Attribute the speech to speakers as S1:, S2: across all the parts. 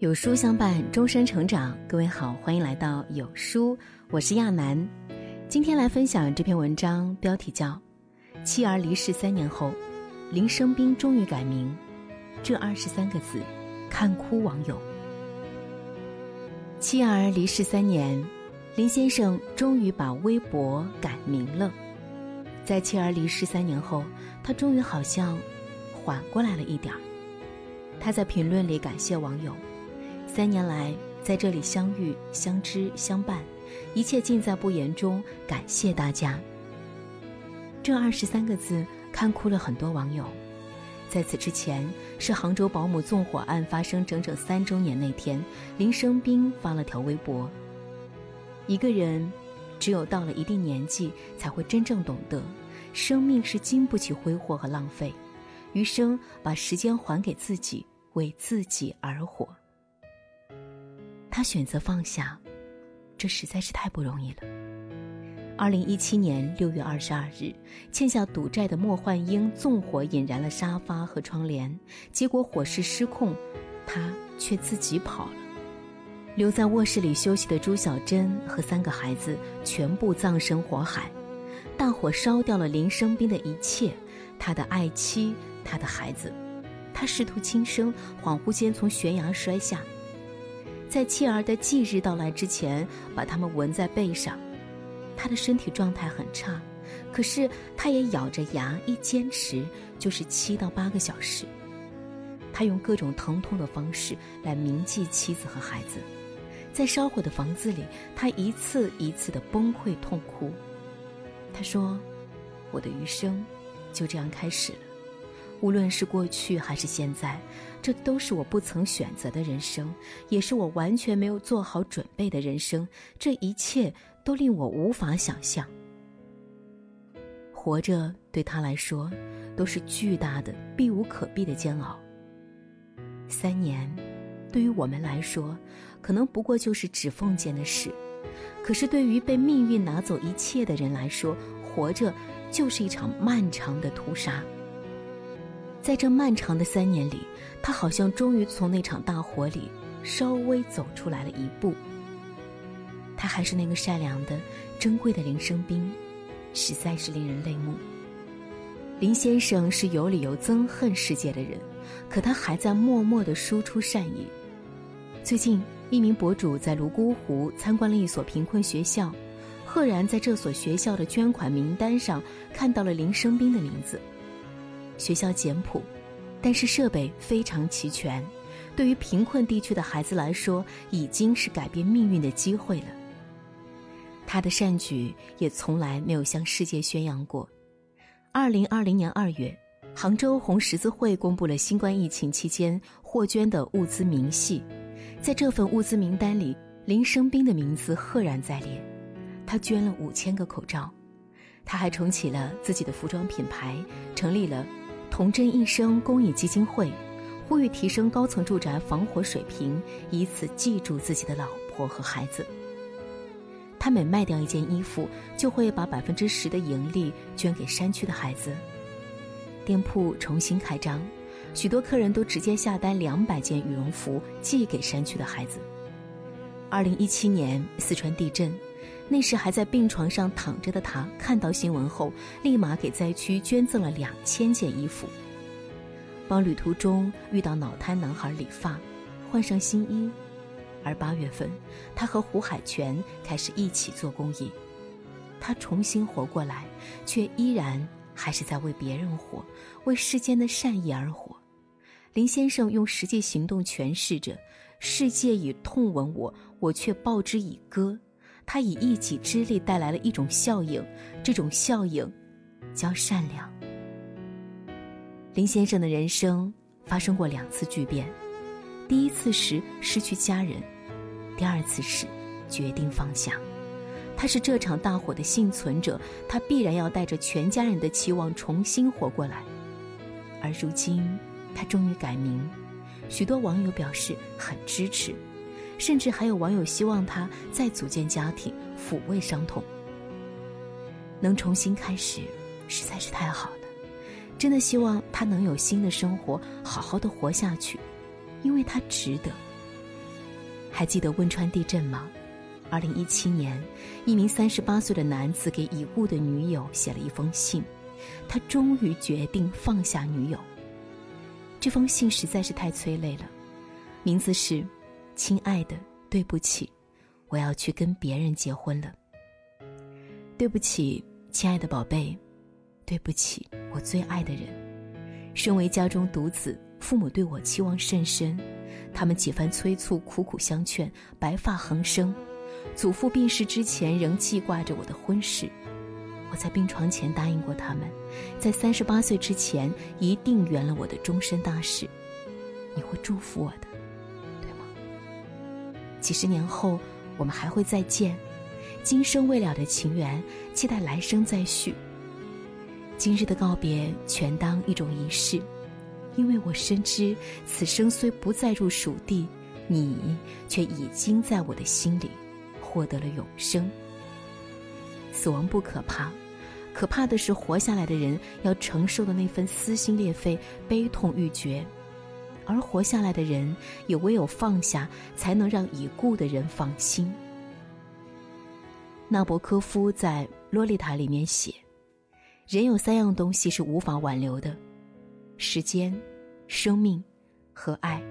S1: 有书相伴，终身成长。各位好，欢迎来到有书，我是亚楠。今天来分享这篇文章，标题叫《妻儿离世三年后，林生斌终于改名》。这二十三个字，看哭网友。妻儿离世三年，林先生终于把微博改名了。在妻儿离世三年后，他终于好像缓过来了一点儿。他在评论里感谢网友。三年来，在这里相遇、相知、相伴，一切尽在不言中。感谢大家。这二十三个字看哭了很多网友。在此之前，是杭州保姆纵火案发生整整三周年那天，林生斌发了条微博：“一个人，只有到了一定年纪，才会真正懂得，生命是经不起挥霍和浪费。余生，把时间还给自己，为自己而活。”他选择放下，这实在是太不容易了。二零一七年六月二十二日，欠下赌债的莫焕英纵火引燃了沙发和窗帘，结果火势失控，他却自己跑了。留在卧室里休息的朱小珍和三个孩子全部葬身火海，大火烧掉了林生斌的一切，他的爱妻，他的孩子。他试图轻生，恍惚间从悬崖摔下。在妻儿的忌日到来之前，把他们纹在背上。他的身体状态很差，可是他也咬着牙一坚持就是七到八个小时。他用各种疼痛的方式来铭记妻子和孩子。在烧毁的房子里，他一次一次的崩溃痛哭。他说：“我的余生就这样开始了。”无论是过去还是现在，这都是我不曾选择的人生，也是我完全没有做好准备的人生。这一切都令我无法想象。活着对他来说，都是巨大的、避无可避的煎熬。三年，对于我们来说，可能不过就是指缝间的事；可是对于被命运拿走一切的人来说，活着就是一场漫长的屠杀。在这漫长的三年里，他好像终于从那场大火里稍微走出来了一步。他还是那个善良的、珍贵的林生斌，实在是令人泪目。林先生是有理由憎恨世界的人，可他还在默默地输出善意。最近，一名博主在泸沽湖参观了一所贫困学校，赫然在这所学校的捐款名单上看到了林生斌的名字。学校简朴，但是设备非常齐全。对于贫困地区的孩子来说，已经是改变命运的机会了。他的善举也从来没有向世界宣扬过。二零二零年二月，杭州红十字会公布了新冠疫情期间获捐的物资明细，在这份物资名单里，林生斌的名字赫然在列。他捐了五千个口罩，他还重启了自己的服装品牌，成立了。童真一生公益基金会呼吁提升高层住宅防火水平，以此记住自己的老婆和孩子。他每卖掉一件衣服，就会把百分之十的盈利捐给山区的孩子。店铺重新开张，许多客人都直接下单两百件羽绒服寄给山区的孩子。二零一七年四川地震。那时还在病床上躺着的他，看到新闻后，立马给灾区捐赠了两千件衣服，帮旅途中遇到脑瘫男孩理发，换上新衣。而八月份，他和胡海泉开始一起做公益。他重新活过来，却依然还是在为别人活，为世间的善意而活。林先生用实际行动诠释着：世界以痛吻我，我却报之以歌。他以一己之力带来了一种效应，这种效应叫善良。林先生的人生发生过两次巨变，第一次时失去家人，第二次时决定放下。他是这场大火的幸存者，他必然要带着全家人的期望重新活过来。而如今，他终于改名，许多网友表示很支持。甚至还有网友希望他再组建家庭，抚慰伤痛。能重新开始，实在是太好了。真的希望他能有新的生活，好好的活下去，因为他值得。还记得汶川地震吗？二零一七年，一名三十八岁的男子给已故的女友写了一封信，他终于决定放下女友。这封信实在是太催泪了，名字是“亲爱的，对不起，我要去跟别人结婚了。”对不起，亲爱的宝贝，对不起，我最爱的人。身为家中独子，父母对我期望甚深，他们几番催促，苦苦相劝，白发横生。祖父病逝之前，仍记挂着我的婚事。我在病床前答应过他们，在三十八岁之前一定圆了我的终身大事。你会祝福我的，几十年后，我们还会再见。今生未了的情缘，期待来生再续。今日的告别，全当一种仪式，因为我深知，此生虽不再入蜀地，你却已经在我的心里。获得了永生。死亡不可怕，可怕的是活下来的人要承受的那份撕心裂肺、悲痛欲绝，而活下来的人也唯有放下，才能让已故的人放心。纳博科夫在《洛丽塔》里面写：“人有三样东西是无法挽留的，时间、生命和爱。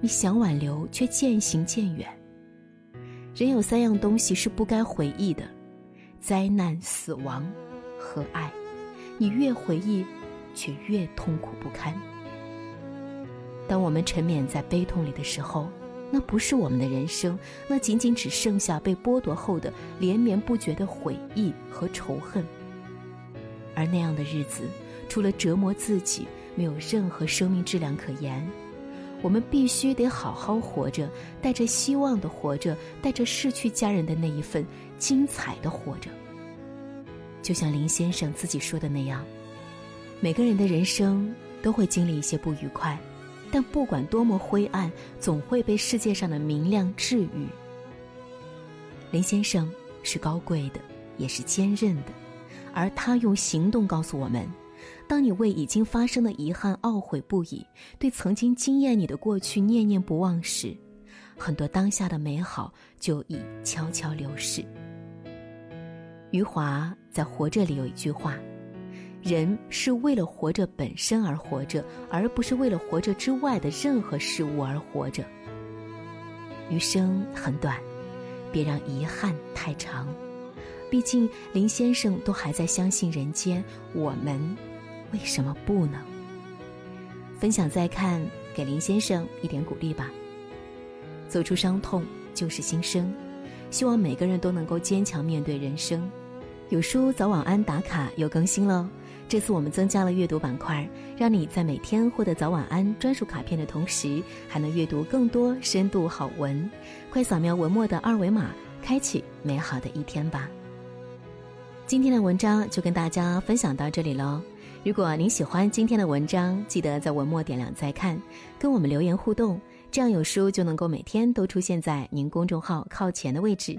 S1: 你想挽留，却渐行渐远。”人有三样东西是不该回忆的：灾难、死亡和爱。你越回忆，却越痛苦不堪。当我们沉湎在悲痛里的时候，那不是我们的人生，那仅仅只剩下被剥夺后的连绵不绝的悔意和仇恨。而那样的日子，除了折磨自己，没有任何生命质量可言。我们必须得好好活着，带着希望的活着，带着逝去家人的那一份精彩的活着。就像林先生自己说的那样，每个人的人生都会经历一些不愉快，但不管多么灰暗，总会被世界上的明亮治愈。林先生是高贵的，也是坚韧的，而他用行动告诉我们。当你为已经发生的遗憾懊悔不已，对曾经惊艳你的过去念念不忘时，很多当下的美好就已悄悄流逝。余华在《活着》里有一句话：“人是为了活着本身而活着，而不是为了活着之外的任何事物而活着。”余生很短，别让遗憾太长。毕竟林先生都还在相信人间，我们。为什么不呢？分享再看，给林先生一点鼓励吧。走出伤痛就是新生，希望每个人都能够坚强面对人生。有书早晚安打卡又更新了，这次我们增加了阅读板块，让你在每天获得早晚安专属卡片的同时，还能阅读更多深度好文。快扫描文末的二维码，开启美好的一天吧。今天的文章就跟大家分享到这里喽。如果您喜欢今天的文章，记得在文末点亮再看，跟我们留言互动，这样有书就能够每天都出现在您公众号靠前的位置。